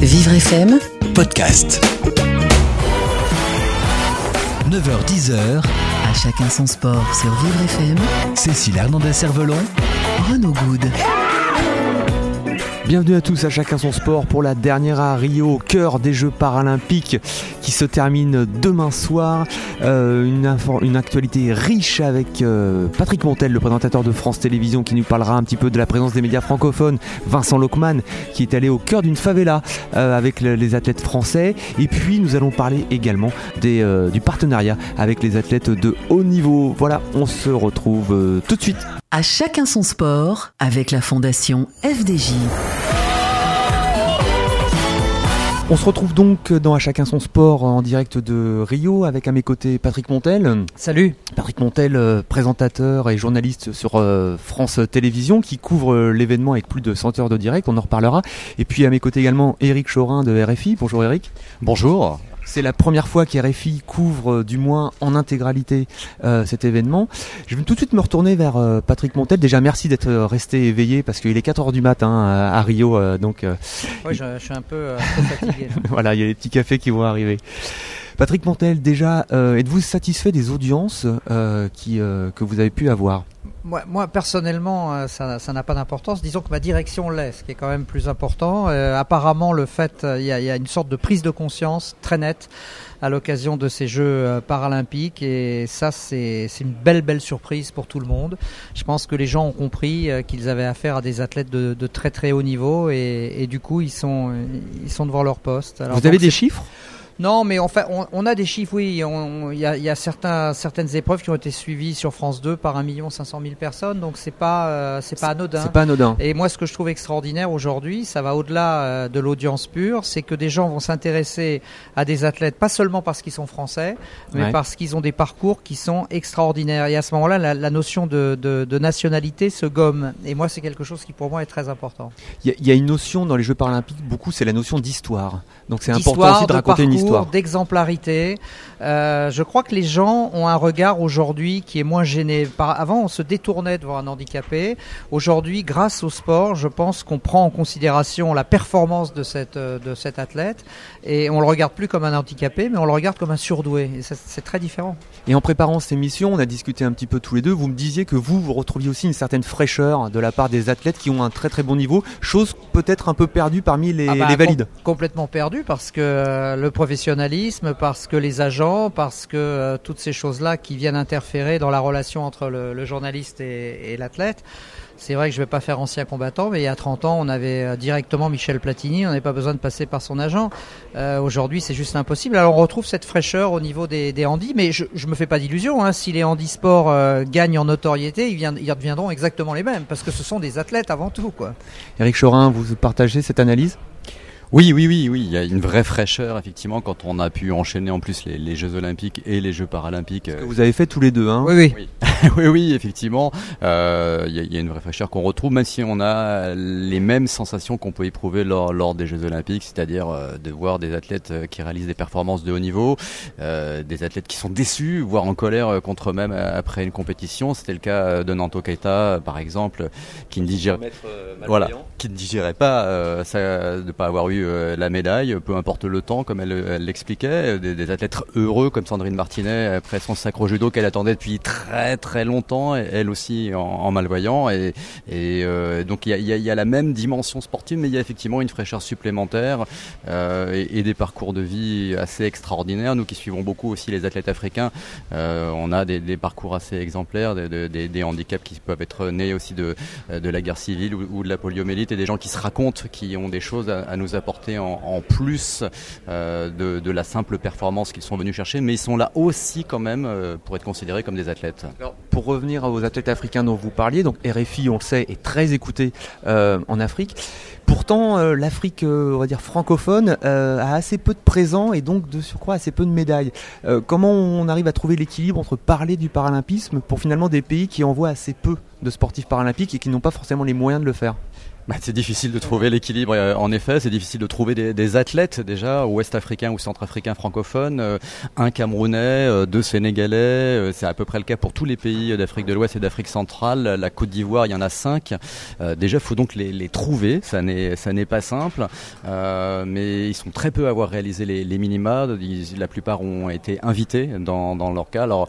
Vivre FM, podcast. 9h10h, à chacun son sport sur Vivre FM, Cécile Hernandez-Cervelon, Renaud Good. Bienvenue à tous à chacun son sport pour la dernière à Rio au cœur des Jeux paralympiques qui se termine demain soir. Euh, une, actualité riche avec euh, Patrick Montel, le présentateur de France Télévisions qui nous parlera un petit peu de la présence des médias francophones. Vincent Lockman qui est allé au cœur d'une favela euh, avec le- les athlètes français. Et puis nous allons parler également des, du partenariat avec les athlètes de haut niveau. Voilà, on se retrouve tout de suite. À chacun son sport avec la fondation FDJ. On se retrouve donc dans À chacun son sport en direct de Rio avec à mes côtés Patrick Montel. Salut. Patrick Montel, euh, présentateur et journaliste sur euh, France Télévisions qui couvre euh, l'événement avec plus de 100 heures de direct, on en reparlera. Et puis à mes côtés également Eric Chorin de RFI. Bonjour Eric. Bonjour. C'est la première fois qu'RFI couvre euh, du moins en intégralité euh, cet événement. Je vais tout de suite me retourner vers euh, Patrick Montel. Déjà merci d'être resté éveillé parce qu'il est 4 heures du matin à, à Rio. euh, donc euh, Ouais, je, je suis un peu, euh, un peu fatigué. là. voilà, il y a les petits cafés qui vont arriver. Patrick Montel, déjà, euh, êtes-vous satisfait des audiences euh, qui, euh, que vous avez pu avoir? Moi, moi, personnellement, ça ça n'a pas d'importance. Disons que ma direction l'est, ce qui est quand même plus important. Apparemment, le fait, il y, a, il y a une sorte de prise de conscience très nette à l'occasion de ces Jeux paralympiques, et ça, c'est c'est une belle, belle surprise pour tout le monde. Je pense que les gens ont compris qu'ils avaient affaire à des athlètes de, de très, très haut niveau, et, et du coup, ils sont, ils sont devant leur poste. Alors, Vous avez des chiffres? Non, mais on, on a des chiffres, oui. Il y a, il y a certains, certaines épreuves qui ont été suivies sur France 2 par 1 500 000 personnes, donc c'est pas, euh, c'est pas anodin. C'est pas anodin. Et moi, ce que je trouve extraordinaire aujourd'hui, ça va au-delà euh, de l'audience pure, c'est que des gens vont s'intéresser à des athlètes, pas seulement parce qu'ils sont français, mais Ouais. parce qu'ils ont des parcours qui sont extraordinaires. Et à ce moment-là, la, la notion de, de, de nationalité se gomme. Et moi, c'est quelque chose qui pour moi est très important. Il y, a- il y a une notion dans les Jeux paralympiques, beaucoup, c'est la notion d'histoire. Donc c'est important aussi de raconter une parcours, D'exemplarité. Euh, je crois que les gens ont un regard aujourd'hui qui est moins gêné. Par, avant, on se détournait devant un handicapé. Aujourd'hui, grâce au sport, je pense qu'on prend en considération la performance de, cette, euh, de cet athlète et on le regarde plus comme un handicapé, mais on le regarde comme un surdoué. Et ça, c'est très différent. Et en préparant cette émission, on a discuté un petit peu tous les deux. Vous me disiez que vous, vous retrouviez aussi une certaine fraîcheur de la part des athlètes qui ont un très très bon niveau, chose peut-être un peu perdue parmi les, Ah bah, les valides. com- complètement perdu parce que euh, le parce que les agents, parce que euh, toutes ces choses-là qui viennent interférer dans la relation entre le, journaliste et, l'athlète. C'est vrai que je vais pas faire ancien combattant, mais il y a 30 ans, on avait euh, directement Michel Platini, on n'avait pas besoin de passer par son agent. Euh, Aujourd'hui, c'est juste impossible. Alors, on retrouve cette fraîcheur au niveau des, handis, mais je, je me fais pas d'illusions. Hein. Si les handisports gagnent en notoriété, ils, ils redeviendront exactement les mêmes, parce que ce sont des athlètes avant tout. Eric Chorin, vous partagez cette analyse? Oui, oui, oui, oui. Il y a une vraie fraîcheur, effectivement, quand on a pu enchaîner en plus les, les Jeux Olympiques et les Jeux Paralympiques. que vous avez fait tous les deux. Hein Oui, oui. Oui, oui, oui, effectivement. Euh, Il y, a- il y a une vraie fraîcheur qu'on retrouve, même si on a les mêmes sensations qu'on peut éprouver lors, lors des Jeux Olympiques, c'est-à-dire euh, de voir des athlètes euh, qui réalisent des performances de haut niveau, euh, des athlètes qui sont déçus, voire en colère euh, contre eux-mêmes euh, après une compétition. C'était le cas euh, de Nanto Keita, euh, par exemple, qui ne digère voilà, qui ne digérait pas euh, ça, de pas avoir eu euh, la médaille, peu importe le temps, comme elle l'expliquait, euh, des, athlètes heureux comme Sandrine Martinet après son sacre judo qu'elle attendait depuis très très longtemps, elle aussi en, malvoyant, et, euh, donc il y a, la même dimension sportive, mais il y a effectivement une fraîcheur supplémentaire et, des parcours de vie assez extraordinaires. Nous qui suivons beaucoup aussi les athlètes africains, on a des, parcours assez exemplaires, des, handicaps qui peuvent être nés aussi de, la guerre civile ou, ou de la poliomyélite et des gens qui se racontent, qui ont des choses à, à nous apporter en, plus euh, de, la simple performance qu'ils sont venus chercher, mais ils sont là aussi quand même euh, pour être considérés comme des athlètes. Alors, pour revenir aux athlètes africains dont vous parliez, donc RFI, on le sait, est très écouté euh, en Afrique. Pourtant, l'Afrique, on va dire francophone, a assez peu de présents et donc de surcroît assez peu de médailles. Comment on arrive à trouver l'équilibre entre parler du paralympisme pour finalement des pays qui envoient assez peu de sportifs paralympiques et qui n'ont pas forcément les moyens de le faire? Bah, c'est difficile de trouver l'équilibre. euh, En effet, c'est difficile de trouver des, athlètes déjà ouest-africains ou centrafricains francophones, euh, un Camerounais, euh, deux Sénégalais. C'est à peu près le cas pour tous les pays d'Afrique de l'Ouest et d'Afrique centrale. La Côte d'Ivoire, il y en a cinq. Déjà, il faut donc les, trouver. Ça n'est pas simple, mais ils sont très peu à avoir réalisé les, minima. La plupart ont été invités dans, leur cas. Alors,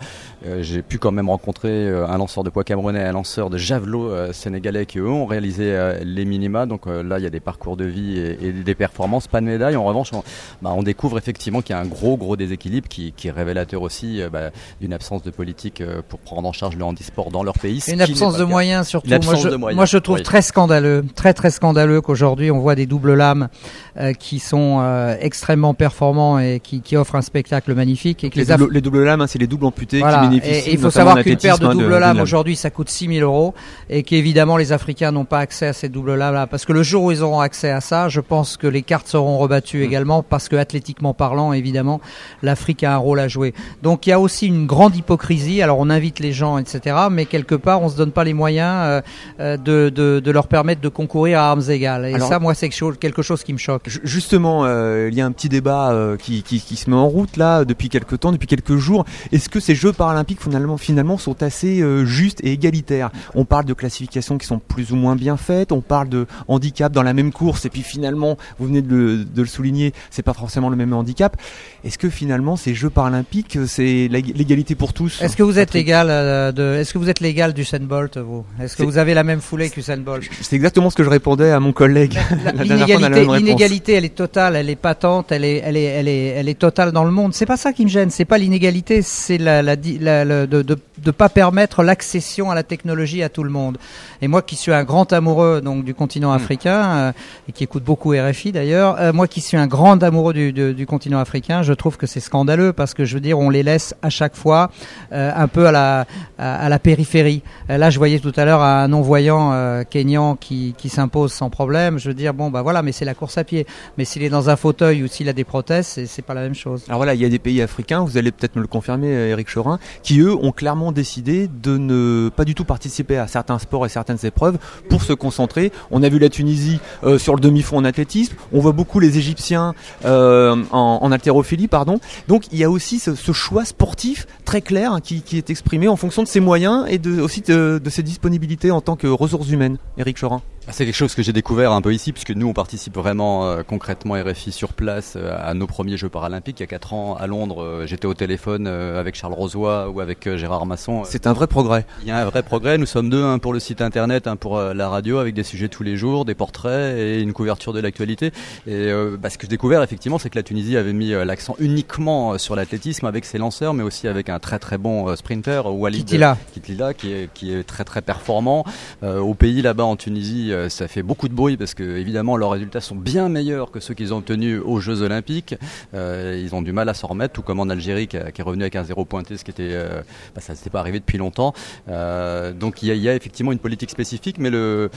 j'ai pu quand même rencontrer un lanceur de poids camerounais, un lanceur de javelot sénégalais qui eux ont réalisé les minima. Donc euh, là, il y a des parcours de vie et, et des performances, pas de médaille. En revanche, on, bah, on découvre effectivement qu'il y a un gros, gros déséquilibre qui, qui est révélateur aussi euh, bah, d'une absence de politique euh, pour prendre en charge le handisport dans leur pays. Une absence de moyens surtout. Une absence moi, je, de moyens, moi, je trouve oui. très scandaleux, très très scandaleux qu'aujourd'hui on voit des doubles lames euh, qui sont euh, extrêmement performants et qui, qui offrent un spectacle magnifique et que Les, doubles, les doubles lames, hein, c'est les doubles amputés Voilà. qui bénéficient. Et il faut savoir qu'une paire de athlétisme, doubles hein, lames de- aujourd'hui ça coûte 6 000 euros et qu'évidemment les Africains n'ont pas accès à ces doubles lames parce que le jour où ils auront accès à ça, je pense que les cartes seront rebattues également parce que athlétiquement parlant évidemment l'Afrique a un rôle à jouer. Donc il y a aussi une grande hypocrisie. Alors on invite les gens etc. Mais quelque part on se donne pas les moyens euh, euh, de, de, de leur permettre de concourir à armes égales. Et Alors- ça moi c'est quelque chose- qui me choque. Ju- Justement, euh, il y a un petit débat euh, qui, qui, qui se met en route là depuis quelques temps, depuis quelques jours. Est-ce que ces Jeux paralympiques finalement, finalement sont assez euh, justes et égalitaires? On parle de classifications qui sont plus ou moins bien faites, on parle de handicap dans la même course, et puis finalement, vous venez de le, de le souligner, c'est pas forcément le même handicap. Est-ce que finalement ces Jeux paralympiques, c'est l'ég- l'égalité pour tous Est-ce que vous êtes l'égal euh, de Est-ce que vous êtes l'égal d'Usain Bolt vous? Est-ce que vous avez la même foulée qu'Usain Bolt C'est exactement ce que je répondais à mon collègue. L'inégalité, elle est totale, elle est patente, elle est, elle est, elle est, elle est totale dans le monde. C'est pas ça qui me gêne. C'est pas l'inégalité, c'est la, la, di- la- la- de, de, de pas permettre l'accession à la technologie à tout le monde. Et moi, qui suis un grand amoureux donc du continent africain euh, et qui écoute beaucoup RFI d'ailleurs, euh, moi qui suis un grand amoureux du, du, du continent africain, je trouve que c'est scandaleux parce que je veux dire, on les laisse à chaque fois euh, un peu à la, à, à la périphérie. Là, je voyais tout à l'heure un non-voyant kényan qui, qui s'impose sans problème. Je veux dire, bon, bah voilà, mais c'est la course à pied. Mais s'il est dans un fauteuil ou s'il a des prothèses, c'est, pas la même chose. Alors voilà, il y a des pays africains, vous allez peut-être me le confirmer, Eric Chorin, qui eux ont clairement décidé de ne pas du tout participer à certains sports et certaines épreuves pour se concentrer. On a vu la Tunisie euh, sur le demi-fond en athlétisme, on voit beaucoup les Égyptiens euh, en, haltérophilie, pardon. Donc il y a aussi ce, choix sportif très clair hein, qui, est exprimé en fonction de ses moyens et aussi de, de ses disponibilités en tant que ressources humaines. Eric Chorin. Ah, C'est quelque chose que j'ai découvert un peu ici, puisque nous on participe vraiment euh, concrètement RFI sur place euh, à nos premiers Jeux paralympiques. Il y a 4 ans à Londres, euh, j'étais au téléphone euh, avec Charles Rosoy ou avec euh, Gérard Masson. C'est un vrai progrès. Il y a un vrai progrès. Nous sommes deux, un pour le site internet, un pour euh, la radio, avec des sujets tous les jours, des portraits et une couverture de l'actualité. Et euh, bah, ce que j'ai découvert effectivement, c'est que la Tunisie avait mis l'accent uniquement sur l'athlétisme avec ses lanceurs, mais aussi avec un très très bon sprinter, Walid. Kitila, qui est, qui est très très performant. Euh, au pays là-bas en Tunisie, euh, ça fait beaucoup de bruit parce que évidemment leurs résultats sont bien meilleurs que ceux qu'ils ont obtenus aux Jeux Olympiques. Euh, ils ont du mal à s'en remettre, tout comme en Algérie qui, est revenu avec un zéro pointé, ce qui était, euh, bah, ça s'était pas arrivé depuis longtemps. Donc il y, a, effectivement une politique spécifique, mais le,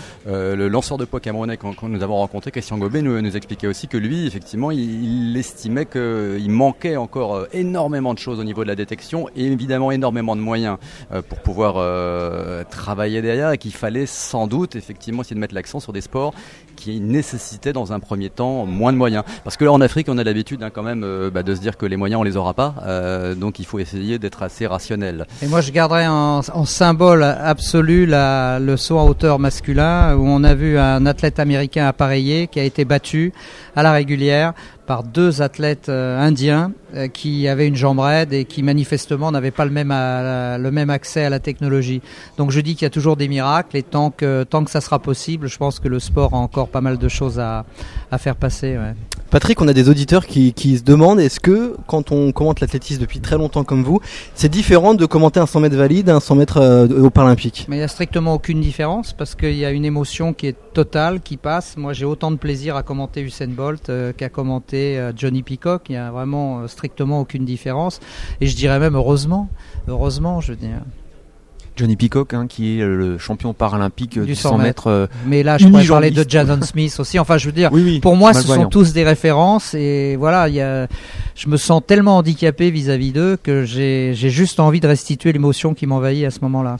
lanceur de poids camerounais que nous avons rencontré, Christian Gobet, nous, expliquait aussi que lui, effectivement, il, estimait qu'il manquait encore énormément de choses au niveau de la détection et évidemment énormément de moyens pour pouvoir travailler derrière et qu'il fallait sans doute effectivement essayer de mettre l'accent sur des sports qui nécessitaient dans un premier temps moins de moyens. Parce que là en Afrique on a l'habitude hein, quand même euh, bah, de se dire que les moyens on les aura pas, euh, donc il faut essayer d'être assez rationnel. Et moi, je garderai en, symbole absolu le saut en hauteur masculin, où on a vu un athlète américain appareillé qui a été battu à la régulière par deux athlètes euh, indiens qui avaient une jambe raide et qui manifestement n'avaient pas le même, à- le même accès à la technologie. Donc je dis qu'il y a toujours des miracles et tant que, tant que ça sera possible, je pense que le sport a encore pas mal de choses à, à faire passer. ouais. Patrick, on a des auditeurs qui, qui se demandent est-ce que quand on commente l'athlétisme depuis très longtemps comme vous, c'est différent de commenter un 100 mètres valide, un 100 mètres euh, au Paralympique? Mais il n'y a strictement aucune différence parce qu'il y a une émotion qui est totale, qui passe. Moi, j'ai autant de plaisir à commenter Usain Bolt euh, qu'à commenter euh, Johnny Peacock. Il n'y a vraiment euh, strictement aucune différence. Et je dirais même heureusement, heureusement, je veux dire. Johnny Peacock, hein, qui est le champion paralympique euh, Du du 100 100 mètres. euh, Mais là, je pourrais parler de. Jason Smith aussi. Enfin, je veux dire, oui, oui. pour moi, ce sont tous des références. Et voilà, il y a, je me sens tellement handicapé vis-à-vis d'eux que j'ai juste envie de restituer l'émotion qui m'envahit à ce moment-là.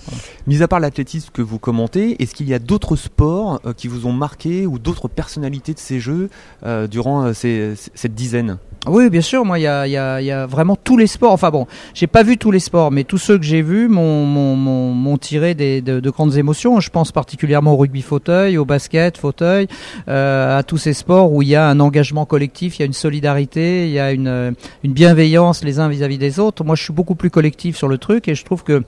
Mis à part l'athlétisme que vous commentez, est-ce qu'il y a d'autres sports euh, qui vous ont marqué ou d'autres personnalités de ces jeux euh, durant ces- cette dizaine? Oui, bien sûr. Moi, il y a, vraiment tous les sports. Enfin bon, j'ai pas vu tous les sports, mais tous ceux que j'ai vus m'ont, tiré de, de grandes émotions. Je pense particulièrement au rugby fauteuil, au basket fauteuil, euh, à tous ces sports où il y a un engagement collectif, il y a une solidarité, il y a une, bienveillance les uns vis-à-vis des autres. Moi, je suis beaucoup plus collectif sur le truc et je trouve que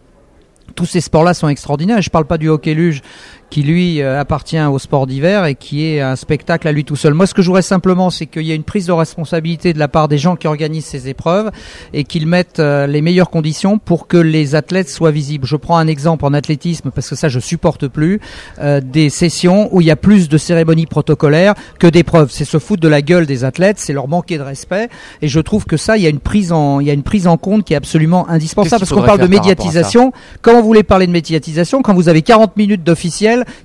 tous ces sports-là sont extraordinaires. Je parle pas du hockey luge qui lui euh, appartient au sport d'hiver et qui est un spectacle à lui tout seul. Moi, ce que je voudrais simplement, c'est qu'il y ait une prise de responsabilité de la part des gens qui organisent ces épreuves et qu'ils mettent euh, les meilleures conditions pour que les athlètes soient visibles. Je prends un exemple en athlétisme parce que ça, je supporte plus euh, des sessions où il y a plus de cérémonies protocolaires que d'épreuves. C'est se foutre de la gueule des athlètes, c'est leur manquer de respect. Et je trouve que ça, il y a une prise en, il y a une prise en compte qui est absolument indispensable parce qu'on parle de médiatisation. Quand vous voulez parler de médiatisation, quand vous avez 40 minutes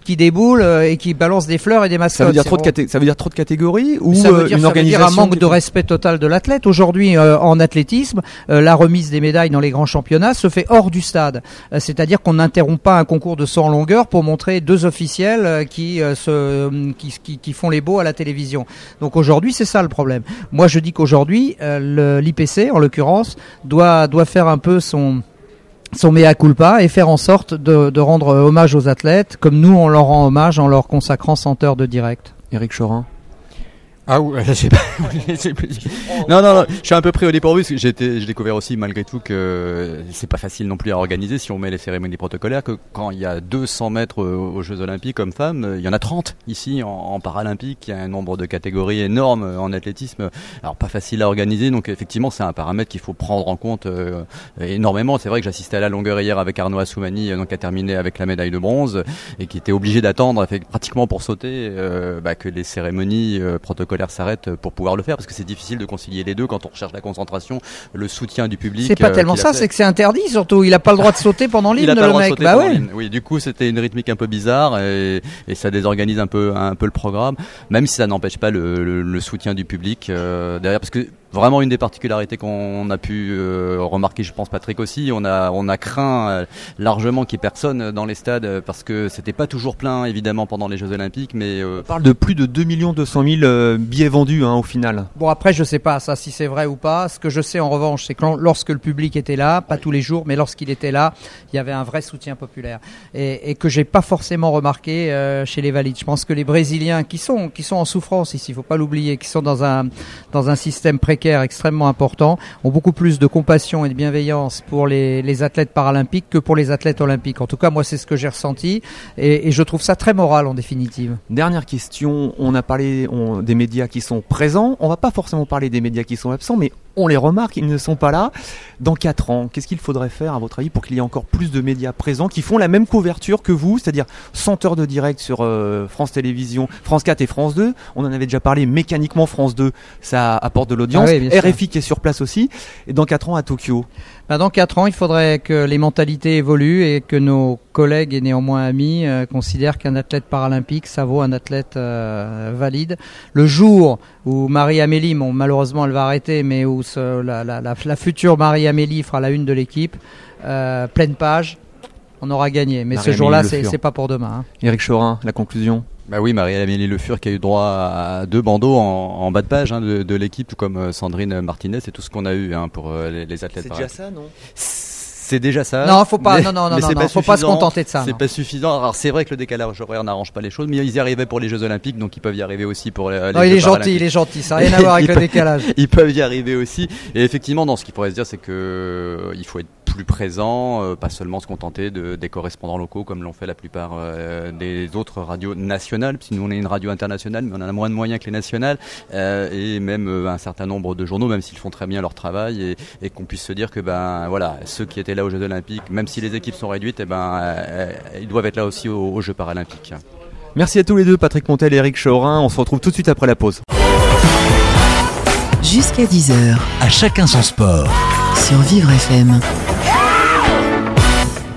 qui déboulent euh, et qui balancent des fleurs et des mascottes. ça veut, dire trop de bon. caté- ça veut dire trop de catégories ou Ça veut euh, dire, une ça veut dire organisation un manque de respect total de l'athlète. Aujourd'hui, euh, en athlétisme, euh, la remise des médailles dans les grands championnats se fait hors du stade. Euh, C'est-à-dire qu'on n'interrompt pas un concours de 100 en longueur pour montrer deux officiels qui, se, qui, qui, qui font les beaux à la télévision. Donc aujourd'hui, c'est ça le problème. Moi, je dis qu'aujourd'hui, l'IPC, en l'occurrence, doit, doit faire un peu son son mea culpa et faire en sorte de, de rendre hommage aux athlètes comme nous on leur rend hommage en leur consacrant 100 heures de direct. Éric Chorin. Ah ouais, je sais pas. non, non, non, je suis un peu pris au dépourvu parce que j'ai découvert aussi malgré tout que c'est pas facile non plus à organiser si on met les cérémonies protocolaires que quand il y a 200 mètres aux Jeux Olympiques comme femmes, il y en a 30 ici en, Paralympique, il y a un nombre de catégories énorme euh, en athlétisme, alors pas facile à organiser donc effectivement c'est un paramètre qu'il faut prendre en compte euh, énormément. C'est vrai que j'assistais à la longueur hier avec Arnaud Assoumani euh, donc qui a terminé avec la médaille de bronze et qui était obligé d'attendre pratiquement pour sauter bah, que les cérémonies protocolaires s'arrêtent pour pouvoir le faire parce que c'est difficile de concilier les deux quand on recherche la concentration, le soutien du public. C'est pas euh, tellement ça, c'est que c'est interdit surtout. Il a pas le droit de sauter pendant l'hymne, le le mec. Bah ouais. Oui, du coup, c'était une rythmique un peu bizarre et, et ça désorganise un peu, un peu le programme, même si ça n'empêche pas le, le- le soutien du public euh, derrière, parce que vraiment une des particularités qu'on a pu euh, remarquer, je pense Patrick aussi, on a, on a craint euh, largement qu'il y ait personne dans les stades euh, parce que c'était pas toujours plein évidemment pendant les Jeux Olympiques, mais euh, On parle de plus de 2 200 000 euh, billets vendus hein, au final. Bon après je sais pas ça si c'est vrai ou pas. Ce que je sais en revanche c'est que lor- lorsque le public était là, pas tous les jours, mais lorsqu'il était là, il y avait un vrai soutien populaire et, et que j'ai pas forcément remarqué euh, chez les valides. Je pense que les Brésiliens qui sont qui sont en souffrance ici, il faut pas l'oublier, qui sont dans un dans un système précaire extrêmement important, ont beaucoup plus de compassion et de bienveillance pour les, athlètes paralympiques que pour les athlètes olympiques. En tout cas moi c'est ce que j'ai ressenti et, je trouve ça très moral en définitive. Dernière question, on a parlé des médias qui sont présents, on va pas forcément parler des médias qui sont absents, mais on les remarque, ils ne sont pas là. Dans 4 ans, qu'est-ce qu'il faudrait faire à votre avis pour qu'il y ait encore plus de médias présents qui font la même couverture que vous, c'est-à-dire 100 heures de direct sur euh, France Télévisions, France 4 et France 2, on en avait déjà parlé, mécaniquement France 2, ça apporte de l'audience, Ah oui. RFI qui est sur place aussi, et dans 4 ans à Tokyo? Ben, dans quatre ans, il faudrait que les mentalités évoluent et que nos collègues et néanmoins amis euh, considèrent qu'un athlète paralympique, ça vaut un athlète euh, valide. Le jour où Marie-Amélie, bon, malheureusement elle va arrêter, mais où ce- la, la- la- la future Marie-Amélie fera la une de l'équipe, euh, pleine page, on aura gagné. Mais ce jour-là, c'est c'est pas pour demain. hein. Éric Chorin, la conclusion? Bah oui, Marie-Amélie Le Fur qui a eu droit à deux bandeaux en, en bas de page hein, de, de l'équipe, tout comme euh, Sandrine Martinez, c'est tout ce qu'on a eu hein, pour euh, les, les athlètes. paralympiques. ça, non? C'est déjà ça. Non, faut pas- mais- non, non, non, mais non, c'est non, faut pas se contenter de ça, C'est pas suffisant. Alors c'est vrai que le décalage horaire n'arrange pas les choses, mais ils y arrivaient pour les Jeux Olympiques, donc ils peuvent y arriver aussi pour les, les Non, il Jeux est gentil, il est gentil, ça n'a rien à voir avec Il le peut- décalage. Ils peuvent y arriver aussi. Et effectivement, dans ce qu'il pourrait se dire, c'est que euh, il faut être plus présent, euh, pas seulement se contenter de, des correspondants locaux comme l'ont fait la plupart euh, des autres radios nationales, puisque nous on est une radio internationale, mais on a moins de moyens que les nationales, euh, et même euh, un certain nombre de journaux, même s'ils font très bien leur travail, et, et qu'on puisse se dire que ben voilà, ceux qui étaient là aux Jeux Olympiques, même si les équipes sont réduites, et ben euh, ils doivent être là aussi aux, aux Jeux Paralympiques. Merci à tous les deux, Patrick Montel et Eric Chorin. On se retrouve tout de suite après la pause. Jusqu'à 10h À chacun son sport. sur Vivre FM.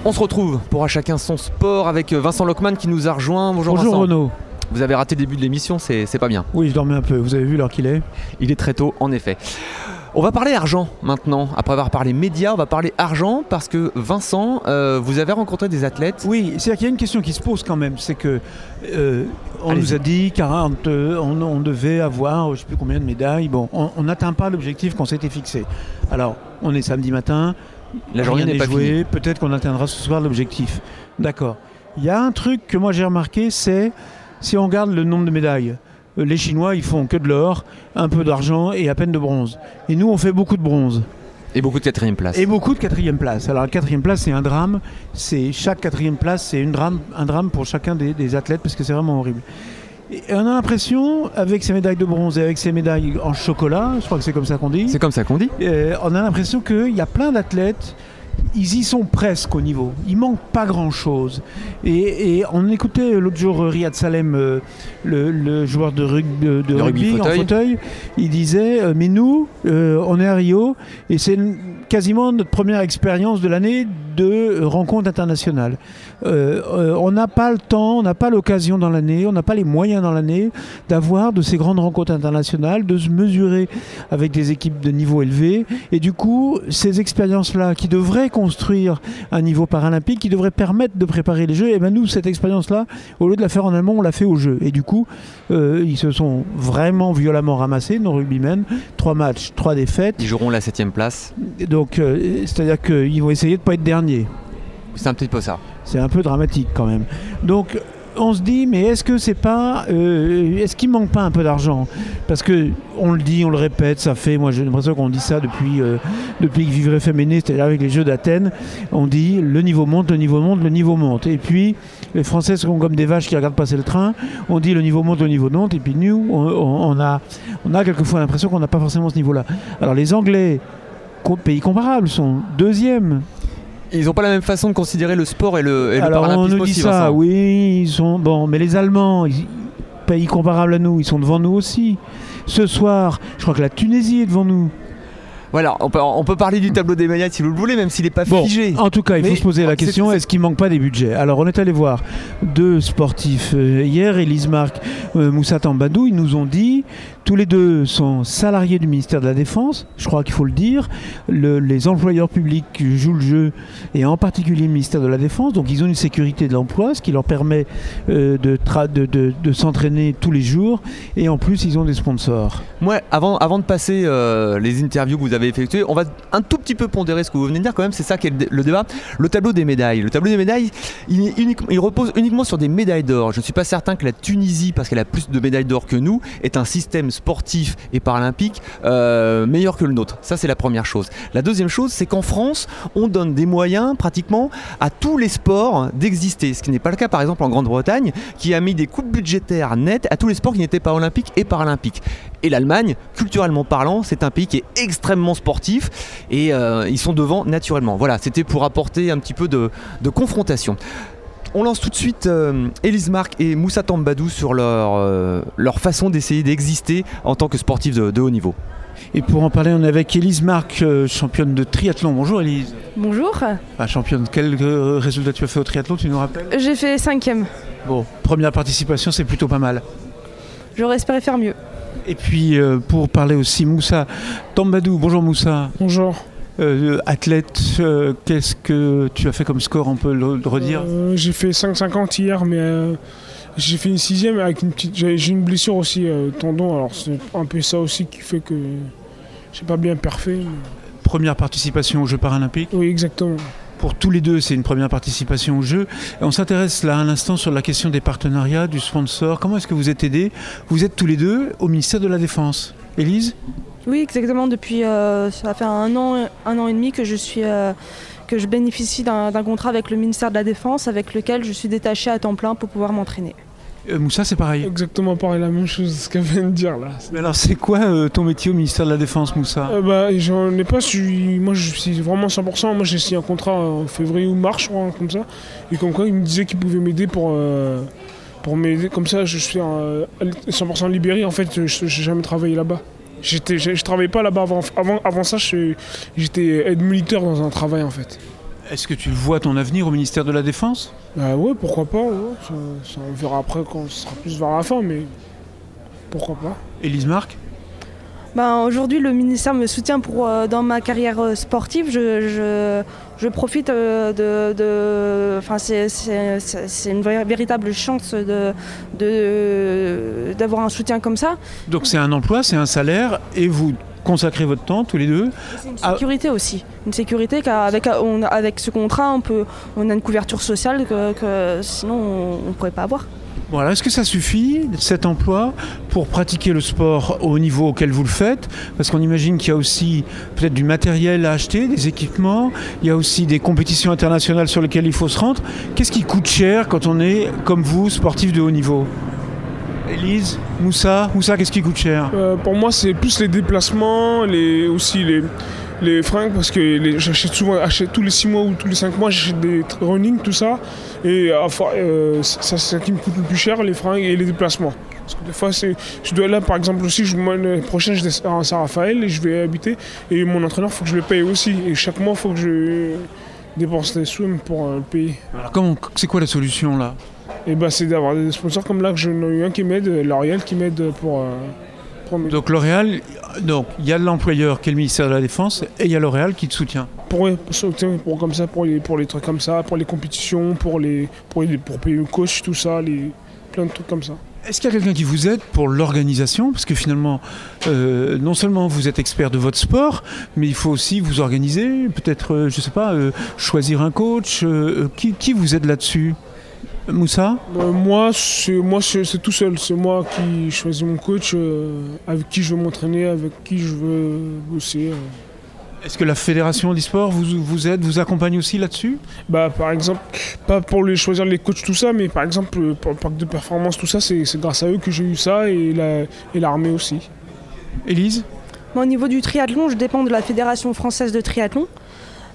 On se retrouve pour à chacun son sport avec Vincent Lockman qui nous a rejoint. Bonjour, Bonjour Vincent. Renaud. Vous avez raté le début de l'émission, c'est pas bien. Oui, je dormais un peu. Vous avez vu l'heure qu'il est? Il est très tôt, en effet. On va parler argent maintenant. Après avoir parlé médias, on va parler argent parce que Vincent, euh, vous avez rencontré des athlètes. Oui, c'est-à-dire qu'il y a une question qui se pose quand même, c'est que euh, on nous a dit 40, euh, on, on devait avoir, je ne sais plus combien de médailles. Bon, on on n'atteint pas l'objectif qu'on s'était fixé. Alors, on est samedi matin, La journée n'est pas joué, finie. Peut-être qu'on atteindra ce soir l'objectif. D'accord. Il y a un truc que moi j'ai remarqué, c'est si on regarde le nombre de médailles. euh, Les Chinois, ils font que de l'or, un peu d'argent et à peine de bronze. Et nous, on fait beaucoup de bronze. Et beaucoup de quatrième place. Et beaucoup de quatrième place. Alors la quatrième place, c'est un drame. C'est chaque quatrième place, c'est une drame, un drame pour chacun des, des athlètes parce que c'est vraiment horrible. Et on a l'impression, avec ces médailles de bronze et avec ces médailles en chocolat, je crois que c'est comme ça qu'on dit, C'est comme ça qu'on dit. euh, on a l'impression qu'il y a plein d'athlètes, ils y sont presque au niveau. Il manque pas grand-chose. Et, et on écoutait l'autre jour Riyad Salem, euh, le, le joueur de, rug- de- rugby en fauteuil. il disait, euh, mais nous, euh, on est à Rio, et c'est quasiment notre première expérience de l'année de rencontre internationale. Euh, euh, on n'a pas le temps, on n'a pas l'occasion dans l'année, on n'a pas les moyens dans l'année d'avoir de ces grandes rencontres internationales, de se mesurer avec des équipes de niveau élevé. Et du coup, ces expériences-là qui devraient construire un niveau paralympique, qui devraient permettre de préparer les Jeux, et ben nous, cette expérience-là, au lieu de la faire en allemand, on l'a fait aux Jeux. Et du coup, euh, ils se sont vraiment violemment ramassés, nos rugbymen. Trois matchs, trois défaites. Ils joueront la septième place. Donc, euh, c'est-à-dire qu'ils vont essayer de ne pas être derniers. C'est un petit peu ça. C'est un peu dramatique quand même. Donc on se dit, mais est-ce que c'est pas, euh, est-ce qu'il manque pas un peu d'argent? Parce que on le dit, on le répète, ça fait, moi j'ai l'impression qu'on dit ça depuis euh, depuis que Vivre Féminé, c'est-à-dire avec les Jeux d'Athènes, on dit le niveau monte, le niveau monte, le niveau monte. Et puis les Français sont comme des vaches qui regardent passer le train. On dit le niveau monte, le niveau monte. Et puis nous, on, a on a quelquefois l'impression qu'on n'a pas forcément ce niveau-là. Alors les Anglais, pays comparables, sont deuxièmes Ils n'ont pas la même façon de considérer le sport et le, et le Alors on nous dit aussi, ça, Vincent. oui, ils sont bon, mais les Allemands, ils- pays comparable à nous, ils sont devant nous aussi. Ce soir, je crois que la Tunisie est devant nous. Voilà, on peut, on peut parler du tableau des médailles si vous le voulez, même s'il n'est pas Bon, figé. en tout cas, il Mais faut se poser la question est-ce qu'il manque pas des budgets? Alors, on est allé voir deux sportifs euh, hier, Elise Marc, euh, Moussa Tambadou. Ils nous ont dit tous les deux sont salariés du ministère de la Défense. Je crois qu'il faut le dire. Le- les employeurs publics jouent le jeu, et en particulier le ministère de la Défense. Donc, ils ont une sécurité de l'emploi, ce qui leur permet euh, de, tra- de, de- de s'entraîner tous les jours. Et en plus, ils ont des sponsors. Moi, avant, de passer euh, les interviews que vous avez effectuées, on va un tout petit peu pondérer ce que vous venez de dire quand même, c'est ça qui est le, dé- le débat. Le tableau des médailles. Le tableau des médailles, il, il repose uniquement sur des médailles d'or. Je ne suis pas certain que la Tunisie, parce qu'elle a plus de médailles d'or que nous, est un système sportif et paralympique euh, meilleur que le nôtre. Ça, c'est la première chose. La deuxième chose, c'est qu'en France, on donne des moyens pratiquement à tous les sports d'exister. Ce qui n'est pas le cas, par exemple, en Grande-Bretagne, qui a mis des coupes budgétaires nettes à tous les sports qui n'étaient pas olympiques et paralympiques. Et l'Allemagne, culturellement parlant, c'est un pays qui est extrêmement sportif et euh, ils sont devant naturellement. Voilà, c'était pour apporter un petit peu de, de confrontation. On lance tout de suite euh, Elise Marc et Moussa Tambadou sur leur, euh, leur façon d'essayer d'exister en tant que sportif de, de haut niveau. Et pour en parler, on est avec Elise Marc, euh, championne de triathlon. Bonjour Elise. Bonjour, Ah, championne, quel euh, résultat tu as fait au triathlon, tu nous rappelles? J'ai fait cinquième. Bon, première participation, c'est plutôt pas mal. J'aurais espéré faire mieux. Et puis euh, pour parler aussi Moussa Tambadou, bonjour Moussa, Bonjour. Euh, athlète, euh, qu'est-ce que tu as fait comme score, on peut le, redire? Euh, j'ai fait 5,50 hier, mais j'ai fait une sixième avec une petite. J'ai une blessure aussi au tendon, alors c'est un peu ça aussi qui fait que j'ai pas bien parfait. mais- Première participation aux Jeux paralympiques? Oui, exactement. Pour tous les deux, c'est une première participation aux Jeux. Et on s'intéresse là un instant sur la question des partenariats, du sponsor. Comment est-ce que vous êtes aidés? Vous êtes tous les deux au ministère de la Défense. Élise? Oui, exactement. Depuis, euh, ça fait un an, un an et demi que je suis, euh, que je bénéficie d'un contrat avec le ministère de la Défense, avec lequel je suis détachée à temps plein pour pouvoir m'entraîner. Euh, Moussa, c'est pareil. Exactement pareil, la même chose ce qu'elle vient de dire là. Mais alors, c'est quoi euh, ton métier au ministère de la Défense, Moussa? Euh, bah, j'en ai pas su. Moi, je suis vraiment 100%. Moi, j'ai signé un contrat en février ou mars, je crois, comme ça. Et comme quoi, il me disait qu'il pouvait m'aider pour. euh, pour m'aider. Comme ça, je suis euh, 100% libéré. En fait, je j'ai jamais travaillé là-bas. J'étais, je, je travaillais pas là-bas avant, avant, avant ça. je- J'étais aide militaire dans un travail en fait. Est-ce que tu vois ton avenir au ministère de la Défense? Bah ouais, pourquoi pas. ouais. Ça, ça, on verra après quand ce sera plus vers la fin, mais pourquoi pas. Élise Marc? Ben, Aujourd'hui, le ministère me soutient pour, euh, dans ma carrière euh, sportive. Je, je, je profite euh, de. enfin, c'est- une vraie- véritable chance de- de- d'avoir un soutien comme ça. Donc c'est un emploi, c'est un salaire, et vous consacrez votre temps tous les deux. C'est une sécurité aussi. Une sécurité qu'avec avec ce contrat, on, peut, on a une couverture sociale que, que sinon on ne pourrait pas avoir. Voilà, est-ce que ça suffit, cet emploi, pour pratiquer le sport au niveau auquel vous le faites? Parce qu'on imagine qu'il y a aussi peut-être du matériel à acheter, des équipements, il y a aussi des compétitions internationales sur lesquelles il faut se rendre. Qu'est-ce qui coûte cher quand on est, comme vous, sportif de haut niveau? Élise, Moussa, Moussa, qu'est-ce qui coûte cher? Euh, pour moi, c'est plus les déplacements, les, aussi les, les fringues, parce que j'achète souvent, achète tous les 6 mois ou tous les 5 mois, j'achète des running, tout ça. Et euh, enfin, euh, ça, c'est ça qui me coûte le plus cher, les fringues et les déplacements. Parce que des fois, c'est, je dois là, par exemple, aussi, je, l'année prochaine, je descends à Saint-Raphaël et je vais habiter. Et mon entraîneur, il faut que je le paye aussi. Et chaque mois, il faut que je dépense des sous pour euh, le payer. Alors comment, c'est quoi la solution là? Et bah, c'est d'avoir des sponsors comme là, que j'en ai eu un qui m'aide, L'Oréal qui m'aide pour. euh, Donc L'Oréal, donc il y a l'employeur qui est le ministère de la Défense et il y a L'Oréal qui te soutient. pour, pour, comme ça pour les pour les trucs comme ça pour les compétitions pour les pour les pour payer le coach tout ça les plein de trucs comme ça Est-ce qu'il y a quelqu'un qui vous aide pour l'organisation? Parce que finalement, euh, non seulement vous êtes expert de votre sport, mais il faut aussi vous organiser, peut-être, euh, je sais pas, euh, choisir un coach. qui, qui vous aide là-dessus? Moussa Euh, moi c'est moi c'est tout seul c'est moi qui choisis mon coach euh, avec qui je veux m'entraîner avec qui je veux bosser euh. Est-ce que la Fédération d'e-sport vous, vous aide, vous accompagne aussi là-dessus? Bah par exemple pas pour les choisir les coachs tout ça mais par exemple pour le parc de performance tout ça c'est grâce à eux que j'ai eu ça et la et l'armée aussi Élise? Moi, au niveau du triathlon, je dépends de la Fédération française de triathlon.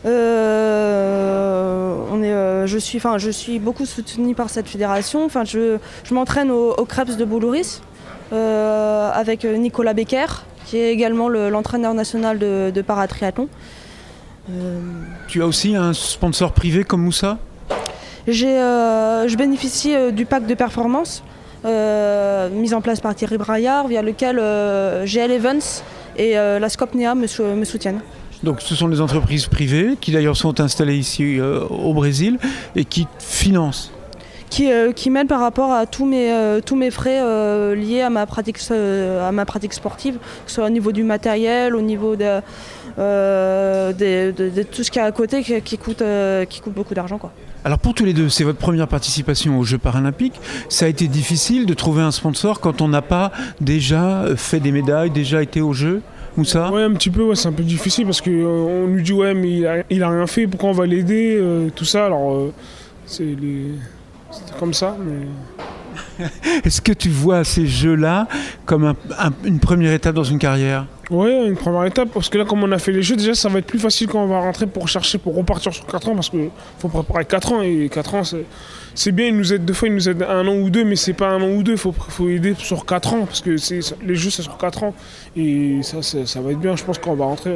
Euh, on est, euh, je, suis, je suis beaucoup soutenue par cette fédération. Enfin, je, je m'entraîne au, au Krebs de Boulouris euh, avec Nicolas Becker, qui est également le- l'entraîneur national de, de paratriathlon. Tu as aussi un sponsor privé comme Moussa? J'ai, je bénéficie du pack de performance mis en place par Thierry Braillard, via lequel GL Evans et la Scopnea me soutiennent. Donc ce sont des entreprises privées qui d'ailleurs sont installées ici euh, au Brésil et qui financent. qui, euh, qui par rapport à tous mes, euh, tous mes frais euh, liés à ma, pratique, à ma pratique sportive, que ce soit au niveau du matériel, au niveau de, des- de, de tout ce qu'il y a à côté qui, qui coûte, qui coûte beaucoup d'argent. quoi. Alors pour tous les deux, c'est votre première participation aux Jeux paralympiques. Ça a été difficile de trouver un sponsor quand on n'a pas déjà fait des médailles, déjà été aux Jeux? Moussa Ouais, un petit peu, ouais, c'est un peu difficile parce qu'on on nous dit, ouais, mais il a, il a rien fait, pourquoi on va l'aider, euh, tout ça. Alors, euh, c'est les... comme ça, mais. Est-ce que tu vois ces Jeux-là comme un- un- une première étape dans une carrière? Ouais, une première étape, parce que là, comme on a fait les jeux, déjà, ça va être plus facile quand on va rentrer pour chercher, pour repartir sur 4 ans, parce qu'il faut préparer 4 ans, et 4 ans, c'est. C'est bien, ils nous aident deux fois, ils nous aident un an ou deux, mais c'est pas un an ou deux, il faut, faut aider sur 4 ans, parce que c'est, les jeux c'est sur 4 ans. Et ça, ça, ça va être bien, je pense, quand on va rentrer.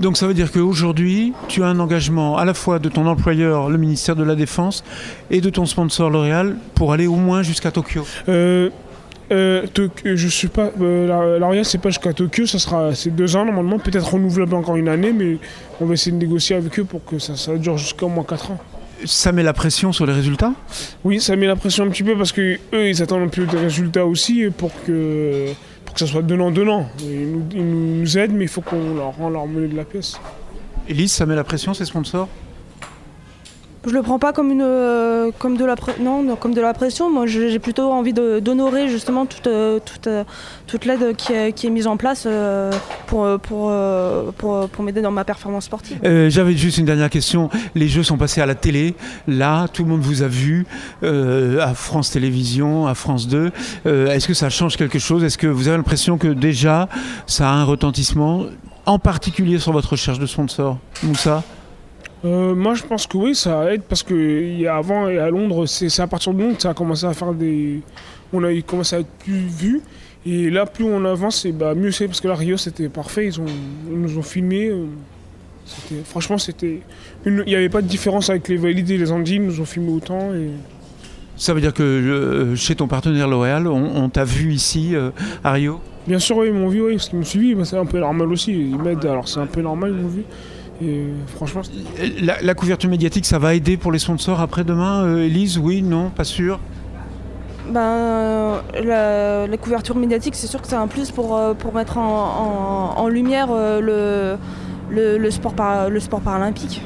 Donc ça veut dire qu'aujourd'hui, tu as un engagement à la fois de ton employeur, le ministère de la Défense, et de ton sponsor L'Oréal pour aller au moins jusqu'à Tokyo. Euh, euh, je suis pas. Euh, c'est pas jusqu'à Tokyo, ça sera c'est deux ans normalement, peut-être renouvelable encore une année, mais on va essayer de négocier avec eux pour que ça, ça dure jusqu'à au moins 4 ans. Ça met la pression sur les résultats? Oui, ça met la pression un petit peu parce que eux, ils attendent un peu des résultats aussi pour que pour que ça soit donnant donnant. Ils nous, ils nous aident, mais il faut qu'on leur rend leur monnaie de la pièce. Élise, ça met la pression, ces sponsors? Je le prends pas comme une euh, comme de la pression. Moi, j'ai plutôt envie d'honorer justement toute euh, toute euh, toute l'aide qui est, mise en place pour pour pour, m'aider dans ma performance sportive. J'avais juste une dernière question. Les Jeux sont passés à la télé. Là, tout le monde vous a vu à France Télévisions, à France 2. Euh, Est-ce que ça change quelque chose? Est-ce que vous avez l'impression que déjà, ça a un retentissement, en particulier sur votre recherche de sponsors Moussa? Euh, moi, je pense que oui, ça aide parce que il y a avant et à Londres, c'est à partir de Londres que ça a commencé à faire des. On a commencé à être plus vu. Et là, plus on avance, et bah, mieux c'est parce que là, Rio, c'était parfait. Ils, ont, ils nous ont filmé. euh, Franchement, c'était. Il n'y avait pas de différence avec les valides et les Andes. Ils nous ont filmé autant. Et... Ça veut dire que euh, chez ton partenaire L'Oréal, on, on t'a vu ici euh, à Rio? Bien sûr, oui, ils m'ont vu, oui, parce qu'ils m'ont suivi, c'est un peu normal aussi. Ils m'aident, alors c'est un peu normal, ils m'ont vu. Et euh, franchement, La, la couverture médiatique, ça va aider pour les sponsors après-demain, euh, Élise? Oui, non, pas sûr? Ben, la, la couverture médiatique, c'est sûr que c'est un plus pour, euh, pour mettre en, en- en lumière euh, le, le, le sport par- le sport paralympique.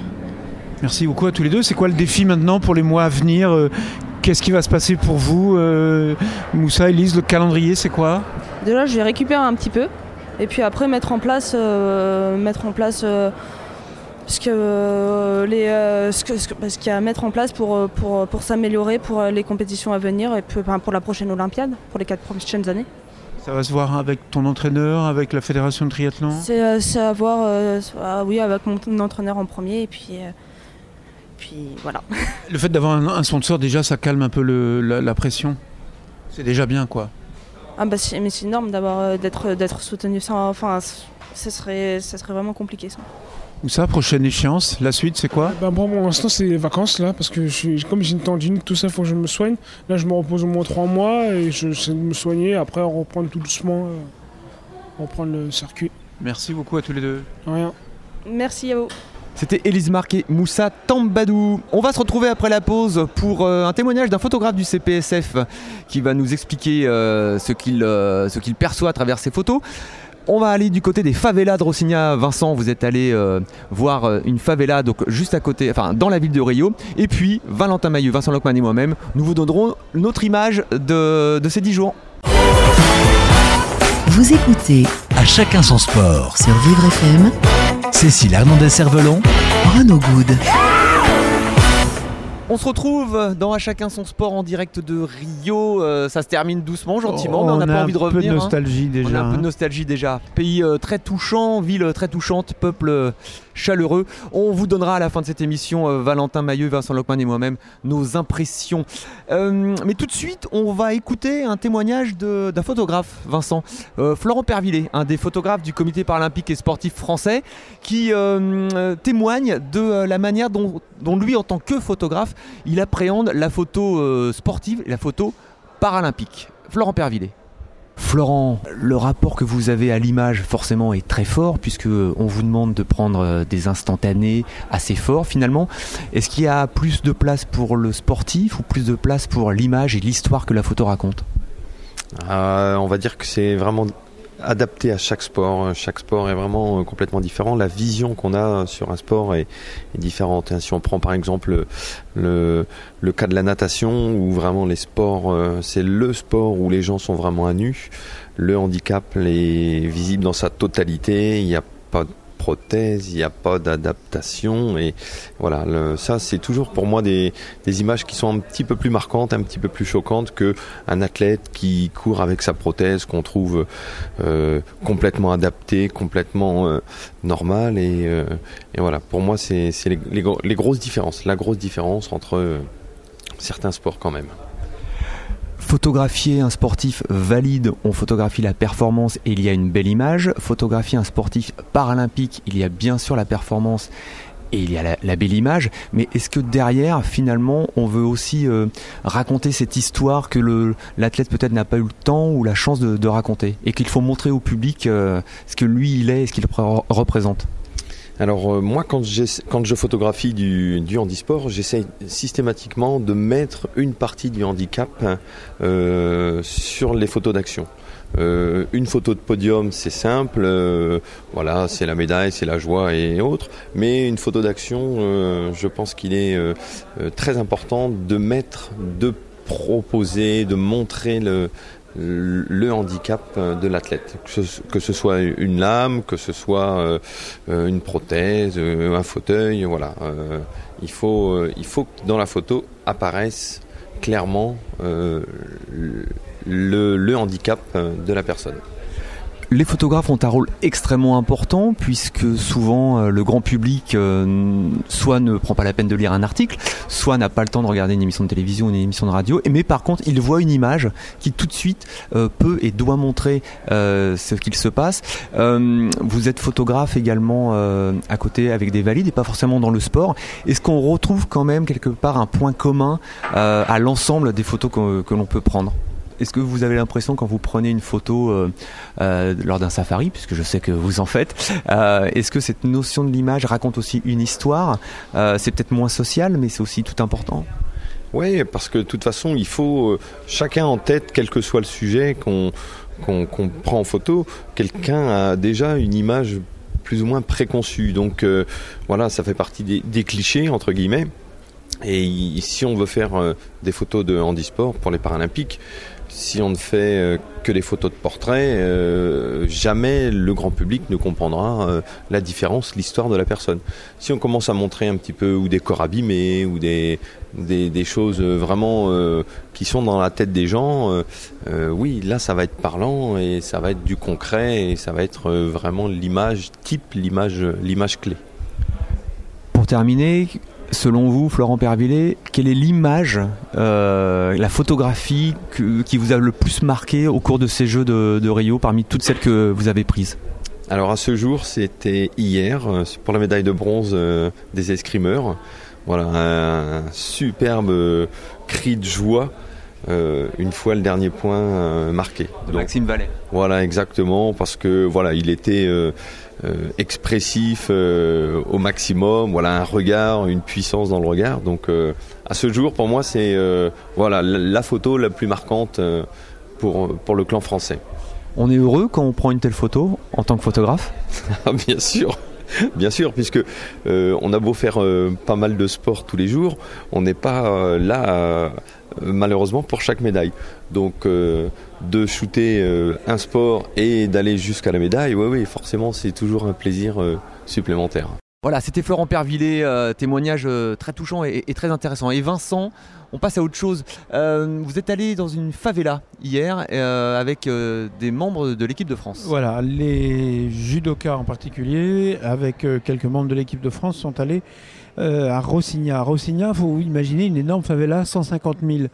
Merci beaucoup à tous les deux. C'est quoi le défi maintenant pour les mois à venir Euh, Qu'est-ce qui va se passer pour vous euh, Moussa, Élise, le calendrier, c'est quoi? Déjà, je vais récupérer un petit peu, et puis après mettre en place, euh, mettre en place euh, ce euh, qu'il y a à mettre en place pour, euh, pour, pour s'améliorer pour euh, les compétitions à venir et pour la prochaine Olympiade, pour les quatre prochaines années. Ça va se voir avec ton entraîneur, avec la fédération de triathlon? C'est euh, c'est à voir, euh, ah oui, avec mon entraîneur en premier, et puis, euh, puis voilà. Le fait d'avoir un, un sponsor, déjà, ça calme un peu le- la, la pression? C'est déjà bien, quoi. Ah bah mais c'est énorme d'avoir d'être d'être soutenu sans, enfin, ce serait, ça serait vraiment compliqué ça. Moussa, prochaine échéance, la suite, c'est quoi ben, bon, pour l'instant, c'est les vacances là, parce que je suis, comme j'ai une tendinite, tout ça, faut que je me soigne. Là, je me repose au moins trois mois et je sais de me soigner. Après, on reprend tout doucement, euh, reprendre le circuit. Merci beaucoup à tous les deux. Rien. Merci à vous. C'était Élise Marc et Moussa Tambadou. On va se retrouver après la pause pour euh, un témoignage d'un photographe du CPSF qui va nous expliquer euh, ce qu'il euh, ce qu'il perçoit à travers ses photos. On va aller du côté des favelas de Rocinha. Vincent, vous êtes allé euh, voir euh, une favela donc juste à côté, enfin dans la ville de Rio. Et puis Valentin Maillot, Vincent Lockman et moi-même, nous vous donnerons notre image de, de ces 10 jours. Vous écoutez À chacun son sport. sur Vivre FM Cécile Hernandez-Cervelon, Renaud Good. On se retrouve dans À chacun son sport en direct de Rio. Euh, ça se termine doucement, gentiment, mais on n'a pas envie de un peu revenir. hein. nostalgie déjà. On a un peu de nostalgie déjà. Pays euh, très touchant, ville très touchante, peuple euh, chaleureux. On vous donnera à la fin de cette émission, Valentin Maillot, Vincent Lockman et moi-même, nos impressions. Mais tout de suite, on va écouter un témoignage d'un photographe, Vincent. Florent Pervillet, un des photographes du comité paralympique et sportif français, qui témoigne de la manière dont, dont lui, en tant que photographe, il appréhende la photo euh, sportive et la photo paralympique. Florent Pervillet. Florent, le rapport que vous avez à l'image forcément est très fort puisque on vous demande de prendre euh, des instantanés assez forts finalement. Est-ce qu'il y a plus de place pour le sportif ou plus de place pour l'image et l'histoire que la photo raconte? Euh, on va dire que c'est vraiment adapté à chaque sport. Chaque sport est vraiment euh, complètement différent. La vision qu'on a sur un sport est, différente. Si on prend par exemple le, cas de la natation, où vraiment les sports, euh, c'est le sport où les gens sont vraiment à nu. Le handicap est visible dans sa totalité. Il n'y a pas prothèse, il n'y a pas d'adaptation et voilà, ça c'est toujours pour moi des, images qui sont un petit peu plus marquantes, un petit peu plus choquantes que un athlète qui court avec sa prothèse qu'on trouve euh, complètement adapté, complètement euh, normal et, euh, et voilà. Pour moi, c'est les grosses différences, la grosse différence entre euh, certains sports quand même. Photographier un sportif valide, on photographie la performance et il y a une belle image. Photographier un sportif paralympique, il y a bien sûr la performance et il y a la, belle image. Mais est-ce que derrière, finalement, on veut aussi euh, raconter cette histoire que l'athlète peut-être n'a pas eu le temps ou la chance de, raconter et qu'il faut montrer au public euh, ce que lui il est et ce qu'il repr- représente? Alors euh, moi, quand, quand je photographie du, du handisport, j'essaye systématiquement de mettre une partie du handicap euh, sur les photos d'action. Euh, une photo de podium, c'est simple, voilà, c'est la médaille, c'est la joie et autres. Mais une photo d'action, je pense qu'il est très important de mettre, de proposer, de montrer le, le handicap de l'athlète, que ce, soit une lame, que ce soit euh, une prothèse, euh, un fauteuil, voilà. Euh, il faut, il faut que dans la photo apparaisse clairement le, handicap de la personne. Les photographes ont un rôle extrêmement important puisque souvent euh, le grand public euh, soit ne prend pas la peine de lire un article, soit n'a pas le temps de regarder une émission de télévision ou une émission de radio, mais par contre il voit une image qui tout de suite euh, peut et doit montrer ce qu'il se passe. Vous êtes photographe également à côté avec des valides et pas forcément dans le sport. Est-ce qu'on retrouve quand même quelque part un point commun à l'ensemble des photos que, que l'on peut prendre? Est-ce que vous avez l'impression quand vous prenez une photo euh, euh, lors d'un safari, puisque je sais que vous en faites, euh, est-ce que cette notion de l'image raconte aussi une histoire C'est peut-être moins social, mais c'est aussi tout important? Oui, parce que de toute façon, il faut chacun en tête, quel que soit le sujet qu'on prend en photo, quelqu'un a déjà une image plus ou moins préconçue. Donc voilà, ça fait partie des, des clichés entre guillemets. Et si on veut faire des photos de handisport pour les Paralympiques, si on ne fait euh, que des photos de portrait, euh, jamais le grand public ne comprendra euh, la différence, l'histoire de la personne. Si on commence à montrer un petit peu ou des corps abîmés ou des, des, choses euh, vraiment qui sont dans la tête des gens, oui, là ça va être parlant et ça va être du concret et ça va être vraiment l'image type, l'image, l'image clé. Pour terminer, selon vous, Florent Pervillet, quelle est l'image, euh, la photographie que- qui vous a le plus marqué au cours de ces Jeux de, de Rio parmi toutes celles que vous avez prises? Alors à ce jour, c'était hier euh, pour la médaille de bronze euh, des escrimeurs. Voilà, un superbe cri de joie euh, une fois le dernier point euh, marqué. Donc, Maxime Vallet. Voilà, exactement, parce que voilà, il était euh, euh, expressif euh, au maximum. Voilà, un regard, une puissance dans le regard. Donc, euh, à ce jour, pour moi, c'est voilà la, photo la plus marquante pour pour le clan français. On est heureux quand on prend une telle photo en tant que photographe? Ah, bien sûr. Bien sûr, puisque euh, on a beau faire euh, pas mal de sport tous les jours, on n'est pas euh, là malheureusement pour chaque médaille. Donc de shooter un sport et d'aller jusqu'à la médaille, oui, oui, forcément, c'est toujours un plaisir supplémentaire. Voilà, c'était Florent Pervillet, euh, témoignage euh, très touchant et, très intéressant. Et Vincent, on passe à autre chose. Euh, vous êtes allé dans une favela hier avec des membres de l'équipe de France. Voilà, les judokas en particulier, avec quelques membres de l'équipe de France, sont allés à Rossigna. Rossigna, il faut une énorme favela, 150 000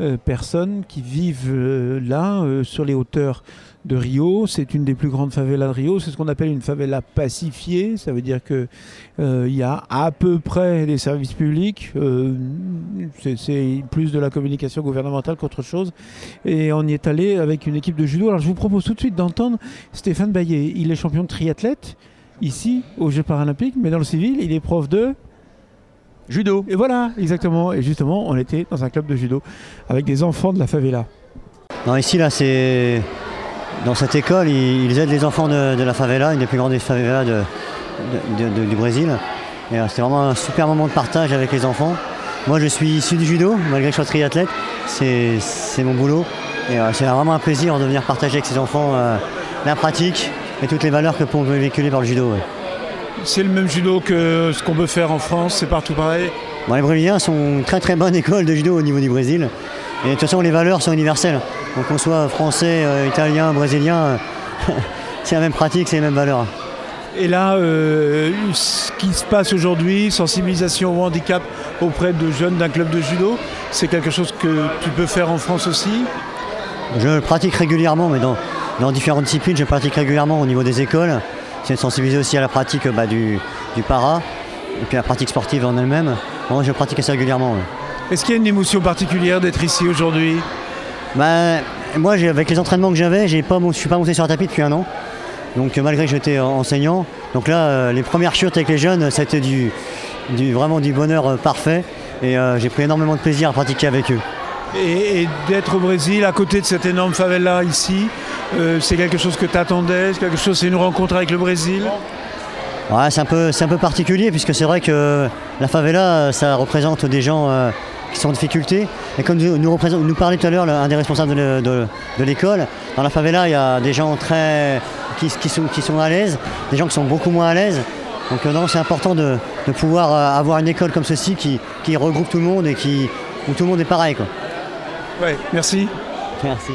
euh, personnes qui vivent là, sur les hauteurs de Rio. C'est une des plus grandes favelas de Rio. C'est ce qu'on appelle une favela pacifiée. Ça veut dire que euh, il y a à peu près des services publics. Euh, c'est- c'est plus de la communication gouvernementale qu'autre chose. Et on y est allé avec une équipe de judo. Alors je vous propose tout de suite d'entendre Stéphane Baillet. Il est champion de triathlète ici aux Jeux paralympiques, mais dans le civil, il est prof de judo. Et voilà, exactement. Et justement, on était dans un club de judo avec des enfants de la favela. Non, ici, là, c'est. Dans cette école, ils, ils aident les enfants de, de la favela, une des plus grandes favelas de, du Brésil. Et euh, c'était vraiment un super moment de partage avec les enfants. Moi, je suis issu du judo, malgré que je sois triathlète. C'est c'est mon boulot. Et euh, c'est vraiment un plaisir de venir partager avec ces enfants euh, la pratique et toutes les valeurs que peut véhiculer par le judo. ouais. C'est le même judo que ce qu'on peut faire en France, c'est partout pareil. Bon, les Brésiliens sont une très très bonne école de judo au niveau du Brésil. Et de toute façon, les valeurs sont universelles. Donc qu'on soit français, euh, italien, brésilien, c'est la même pratique, c'est les mêmes valeurs. Et là, euh, ce qui se passe aujourd'hui, sensibilisation au handicap auprès de jeunes d'un club de judo, c'est quelque chose que tu peux faire en France aussi? Je le pratique régulièrement, mais dans, dans différentes disciplines, je pratique régulièrement au niveau des écoles. C'est sensibiliser aussi à la pratique bah, du, du para, et puis la pratique sportive en elle-même. Moi, je pratique assez régulièrement. ouais. Est-ce qu'il y a une émotion particulière d'être ici aujourd'hui Bah, moi, avec les entraînements que j'avais, je suis pas monté sur un tapis depuis un an. Donc, euh, malgré que j'étais en- enseignant, donc là, euh, les premières chutes avec les jeunes, c'était du, du- vraiment du bonheur euh, parfait. Et euh, j'ai pris énormément de plaisir à pratiquer avec eux. Et, et d'être au Brésil, à côté de cette énorme favela ici, c'est quelque chose que tu attendais C'est quelque chose, c'est une rencontre avec le Brésil? Ouais, c'est un peu, un peu particulier puisque c'est vrai que la favela, ça représente des gens qui sont en difficulté. Et comme nous, nous, parlait tout à l'heure un des responsables de, le- de- de l'école, dans la favela, il y a des gens très qui, qui sont, qui sont à l'aise, des gens qui sont beaucoup moins à l'aise. Donc euh, non, c'est important de, de pouvoir euh, avoir une école comme ceci qui, qui regroupe tout le monde et qui, où tout le monde est pareil. Quoi. Ouais, merci. Merci.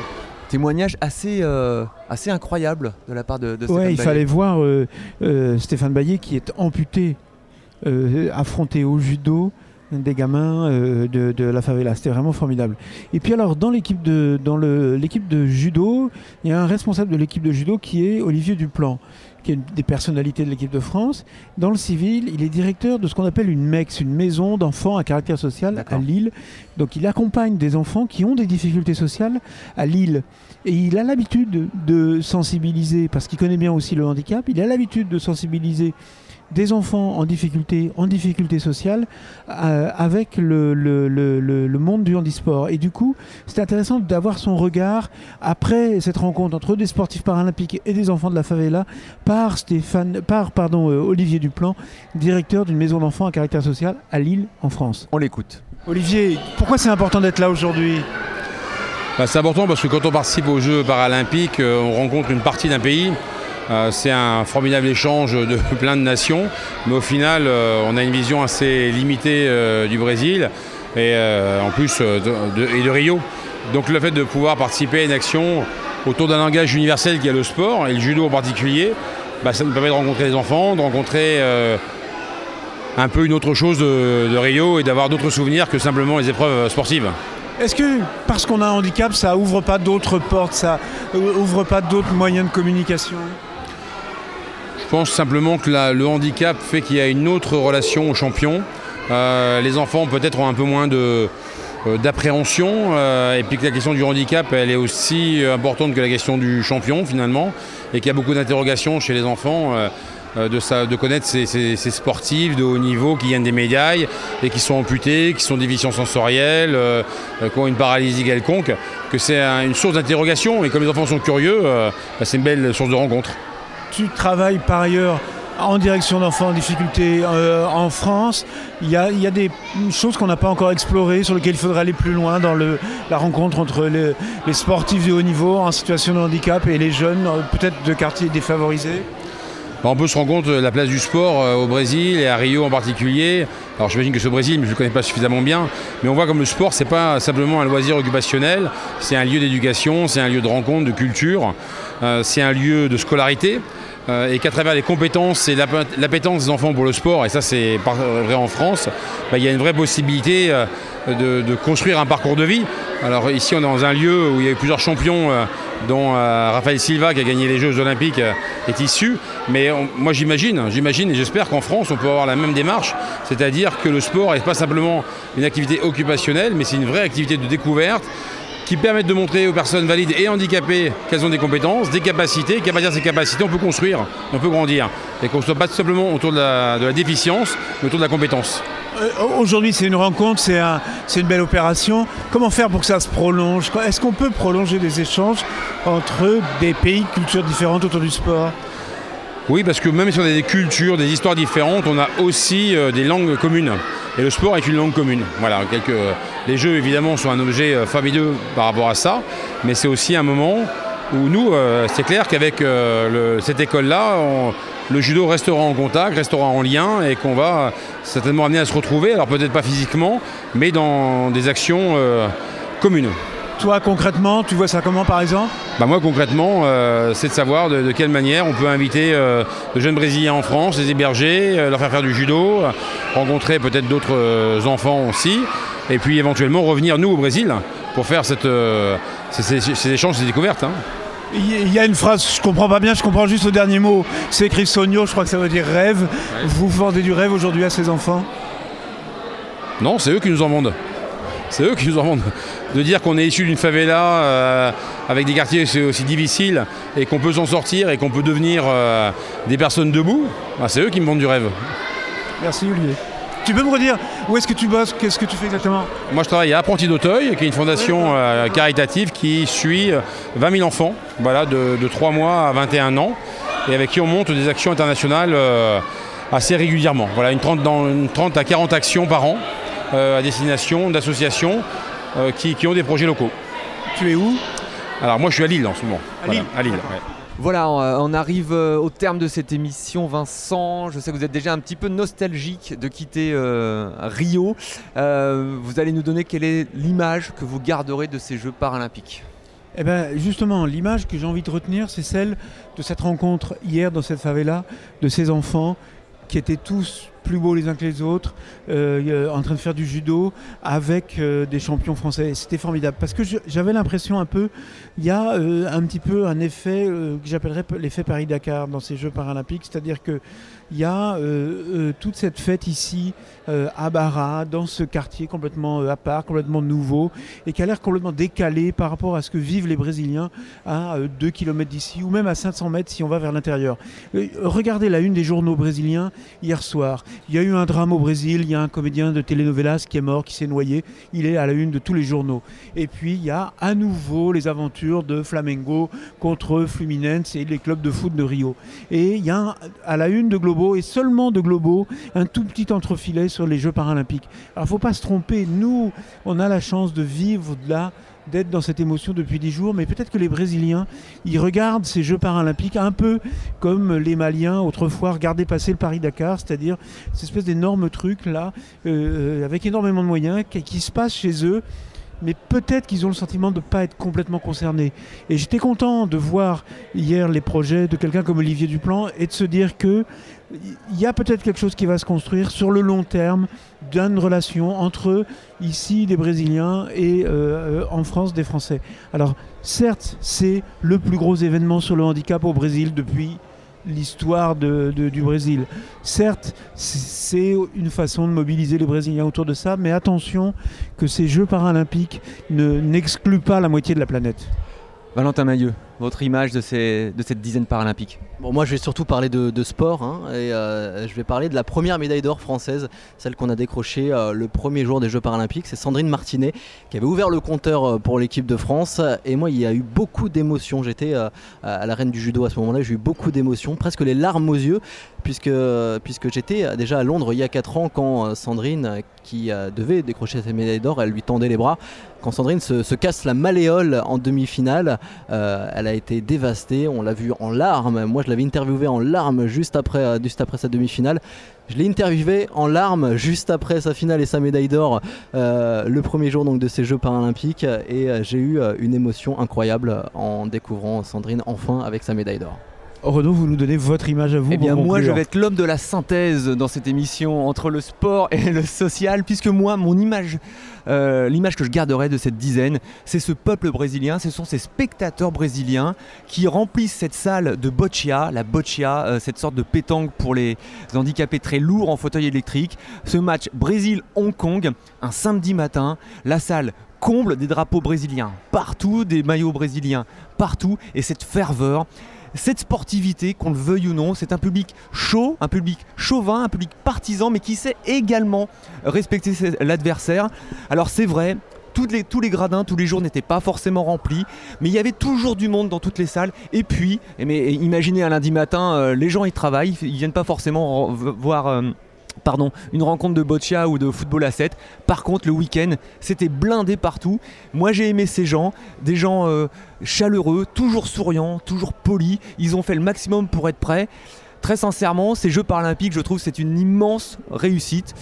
Témoignage assez, euh, assez incroyable de la part de, de Ouais, Stéphane il Baillet. fallait voir euh, euh, Stéphane Baillet qui est amputé, euh, affronté au judo des gamins euh, de, de la favela. C'était vraiment formidable. Et puis alors, dans l'équipe de, dans le- l'équipe de judo, il y a un responsable de l'équipe de judo qui est Olivier Duplan, qui est une des personnalités de l'équipe de France. Dans le civil, il est directeur de ce qu'on appelle une MEX, une maison d'enfants à caractère social à Lille. Donc il accompagne des enfants qui ont des difficultés sociales à Lille. Et il a l'habitude de sensibiliser, parce qu'il connaît bien aussi le handicap, il a l'habitude de sensibiliser des enfants en difficulté, en difficulté sociale, euh, avec le, le- le- le- le monde du handisport. Et du coup, c'est intéressant d'avoir son regard après cette rencontre entre des sportifs paralympiques et des enfants de la favela par Stéphane, par pardon, euh, Olivier Duplan, directeur d'une maison d'enfants à caractère social à Lille, en France. On l'écoute. Olivier, pourquoi c'est important d'être là aujourd'hui? Bah, c'est important parce que quand on participe aux Jeux paralympiques, euh, on rencontre une partie d'un pays. Euh, c'est un formidable échange de plein de nations, mais au final, euh, on a une vision assez limitée euh, du Brésil et en plus de, Rio. Donc le fait de pouvoir participer à une action autour d'un langage universel qui est le sport et le judo en particulier, bah, ça nous permet de rencontrer des enfants, de rencontrer un peu une autre chose de, Rio et d'avoir d'autres souvenirs que simplement les épreuves sportives. Est-ce que parce qu'on a un handicap, ça ouvre pas d'autres portes, ça ouvre pas d'autres moyens de communication? Je pense simplement que le handicap fait qu'il y a une autre relation aux champions. Euh, les enfants peut-être ont un peu moins euh, d'appréhension euh, et puis que la question du handicap elle est aussi importante que la question du champion finalement et qu'il y a beaucoup d'interrogations chez les enfants de, connaître ces, sportifs de haut niveau qui gagnent des médailles et qui sont amputés, qui sont déficients sensoriels, euh, qui ont une paralysie quelconque, que c'est un- une source d'interrogation et comme les enfants sont curieux, bah, c'est une belle source de rencontre. Tu travailles par ailleurs en direction d'enfants en difficulté euh, en France. Il y a, des choses qu'on n'a pas encore explorées, sur lesquelles il faudrait aller plus loin dans la rencontre entre les, sportifs de haut niveau en situation de handicap et les jeunes, euh, peut-être de quartiers défavorisés. On peut se rendre compte de la place du sport euh, au Brésil et à Rio en particulier. Alors j'imagine que au Brésil, mais je ne le connais pas suffisamment bien. Mais on voit comme le sport, c'est pas simplement un loisir occupationnel, c'est un lieu d'éducation, c'est un lieu de rencontre, de culture, c'est un lieu de scolarité. Euh, et qu'à travers les compétences et l'app- l'appétence des enfants pour le sport, et ça c'est vrai en France, bah, il y a une vraie possibilité euh, de, construire un parcours de vie. Alors ici on est dans un lieu où il y a eu plusieurs champions, euh, dont Raphaël Silva qui a gagné les Jeux Olympiques est issu. Mais moi j'imagine, j'imagine et j'espère qu'en France on peut avoir la même démarche, c'est-à-dire que le sport n'est pas simplement une activité occupationnelle, mais c'est une vraie activité de découverte qui permettent de montrer aux personnes valides et handicapées qu'elles ont des compétences, des capacités, qu'à partir de ces capacités, on peut construire, on peut grandir. Et qu'on ne soit pas simplement autour de la, déficience, mais autour de la compétence. Euh, Aujourd'hui, c'est une rencontre, c'est un- c'est une belle opération. Comment faire pour que ça se prolonge? Est-ce qu'on peut prolonger des échanges entre des pays, cultures différentes autour du sport? Oui, parce que même si on a des cultures, des histoires différentes, on a aussi euh, des langues communes. Et le sport est une langue commune. Voilà, quelques... Les jeux, évidemment, sont un objet euh, fabuleux par rapport à ça, mais c'est aussi un moment où nous, euh, c'est clair qu'avec euh, cette école-là, le judo restera en contact, restera en lien, et qu'on va certainement amener à se retrouver, alors peut-être pas physiquement, mais dans des actions euh, communes. Toi, concrètement, tu vois ça comment par exemple Bah moi concrètement, euh, c'est de savoir de, de quelle manière on peut inviter euh, de jeunes Brésiliens en France, les héberger, euh, leur faire faire du judo, rencontrer peut-être d'autres enfants aussi, et puis éventuellement revenir nous au Brésil pour faire cette, ces, ces- ces échanges, ces découvertes. hein. Il y- a une phrase, je comprends pas bien, je comprends juste le dernier mot. C'est écrit Sonio, je crois que ça veut dire rêve. Vous vendez du rêve aujourd'hui à ces enfants? Non, c'est eux qui nous en vendent. C'est eux qui nous en vendent. De dire qu'on est issu d'une favela euh, avec des quartiers aussi, difficiles et qu'on peut s'en sortir et qu'on peut devenir euh, des personnes debout, bah, c'est eux qui me vendent du rêve. Merci Olivier. Tu peux me redire où est-ce que tu bosses? Qu'est-ce que tu fais exactement? Moi, je travaille à Apprenti d'Auteuil, qui est une fondation euh, caritative qui suit euh, 20 000 enfants, voilà, de, de 3 mois à 21 ans, et avec qui on monte des actions internationales assez régulièrement. Voilà, une 30, dans une 30 à 40 actions par an à destination d'associations euh, qui, qui ont des projets locaux. Tu es où? Alors, moi, je suis à Lille en ce moment. À Voilà, Lille à Lille, ouais. Voilà, on, euh, on arrive euh, au terme de cette émission, Vincent. Je sais que vous êtes déjà un petit peu nostalgique de quitter euh, Rio. Euh, vous allez nous donner quelle est l'image que vous garderez de ces Jeux paralympiques? Eh bien, justement, l'image que j'ai envie de retenir, c'est celle de cette rencontre hier dans cette favela, de ces enfants qui étaient tous plus beaux les uns que les autres, euh, en train de faire du judo avec euh, des champions français. C'était formidable parce que j'avais l'impression un peu, il y a euh, un petit peu un effet que j'appellerais l'effet Paris-Dakar dans ces Jeux paralympiques, c'est-à-dire que il y a toute cette fête ici à Barra, dans ce quartier complètement à part, complètement nouveau et qui a l'air complètement décalé par rapport à ce que vivent les Brésiliens à 2 km d'ici ou même à 500 mètres si on va vers l'intérieur. regardez la une des journaux brésiliens hier soir. Il y a eu un drame au Brésil, il y a un comédien de telenovelas qui est mort, qui s'est noyé. Il est à la une de tous les journaux. Et puis il y a à nouveau les aventures de Flamengo contre Fluminense et les clubs de foot de Rio. Et il y a à la une de Globo et seulement de Globo un tout petit entrefilet sur les Jeux paralympiques. Alors il ne faut pas se tromper, nous on a la chance de vivre là d'être dans cette émotion depuis dix jours, mais peut-être que les Brésiliens, ils regardent ces Jeux paralympiques un peu comme les Maliens autrefois regardaient passer le Paris-Dakar, c'est-à-dire cette espèce d'énorme truc là, euh, avec énormément de moyens, qui, qui se passe chez eux mais peut-être qu'ils ont le sentiment de ne pas être complètement concernés. Et j'étais content de voir hier les projets de quelqu'un comme Olivier Duplan et de se dire que il y a peut-être quelque chose qui va se construire sur le long terme d'une relation entre ici des Brésiliens et euh, en France des Français. Alors certes, c'est le plus gros événement sur le handicap au Brésil depuis l'histoire du Brésil. Certes, c'est une façon de mobiliser les Brésiliens autour de ça, mais attention que ces Jeux paralympiques n'excluent pas la moitié de la planète. Valentin Mailleux, votre image de, ces, de cette dizaine paralympique Bon, moi je vais surtout parler de, sport hein, et euh, je vais parler de la première médaille d'or française, celle qu'on a décrochée euh, le premier jour des Jeux paralympiques. C'est Sandrine Martinet qui avait ouvert le compteur euh, pour l'équipe de France et moi il y a eu beaucoup d'émotions. J'étais à la reine du judo à ce moment-là, j'ai eu beaucoup d'émotions, presque les larmes aux yeux, puisque, puisque j'étais déjà à Londres il y a 4 ans quand Sandrine, qui devait décrocher cette médaille d'or, elle lui tendait les bras. Quand Sandrine se, se casse la malléole en demi-finale, elle a été dévastée, on l'a vu en larmes. Moi je l'avais interviewé en larmes juste après, euh, juste après sa demi-finale. Je l'ai interviewé en larmes juste après sa finale et sa médaille d'or euh, le premier jour donc, de ces Jeux paralympiques et euh, j'ai eu une émotion incroyable en découvrant Sandrine enfin avec sa médaille d'or. Renaud, vous nous donnez votre image à vous. Eh bien, moi, je vais être l'homme de la synthèse dans cette émission entre le sport et le social, puisque moi, mon image, euh, l'image que je garderai de cette dizaine, c'est ce peuple brésilien, ce sont ces spectateurs brésiliens qui remplissent cette salle de boccia, la boccia, euh, cette sorte de pétanque pour les handicapés très lourds en fauteuil électrique. Ce match Brésil-Hong Kong, un samedi matin, la salle comble des drapeaux brésiliens partout, des maillots brésiliens partout, et cette ferveur cette sportivité, qu'on le veuille ou non, c'est un public chaud, un public chauvin, un public partisan, mais qui sait également respecter l'adversaire. Alors c'est vrai, tous les gradins, tous les jours n'étaient pas forcément remplis, mais il y avait toujours du monde dans toutes les salles. Et puis, mais imaginez un lundi matin, euh, les gens ils travaillent, ils viennent pas forcément voir. Euh, pardon, une rencontre de boccia ou de football à 7. Par contre, le week-end, c'était blindé partout. Moi, j'ai aimé ces gens, des gens euh, chaleureux, toujours souriants, toujours polis. Ils ont fait le maximum pour être prêts. Très sincèrement, ces Jeux paralympiques, je trouve, c'est une immense réussite.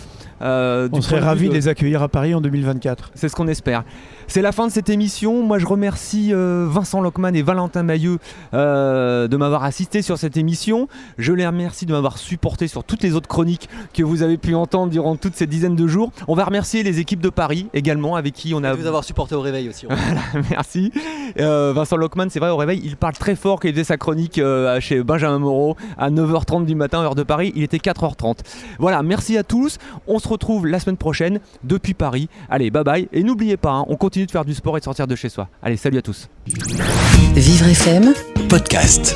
Euh, On serait ravis de les accueillir à Paris en 2024. C'est ce qu'on espère. C'est la fin de cette émission. Moi, je remercie euh, Vincent Lockman et Valentin Mailleux euh, de m'avoir assisté sur cette émission. Je les remercie de m'avoir supporté sur toutes les autres chroniques que vous avez pu entendre durant toutes ces dizaines de jours. On va remercier les équipes de Paris également, avec qui on a. vous avoir supporté au réveil aussi. merci. Vincent Lockman, c'est vrai, au réveil, il parle très fort quand il faisait sa chronique chez Benjamin Moreau à 9h30 du matin, heure de Paris. Il était 4h30. Voilà, merci à tous. On se retrouve la semaine prochaine depuis Paris. Allez, bye bye. Et n'oubliez pas, hein, on continue de faire du sport et de sortir de chez soi. Allez, salut à tous. Vivre FM podcast.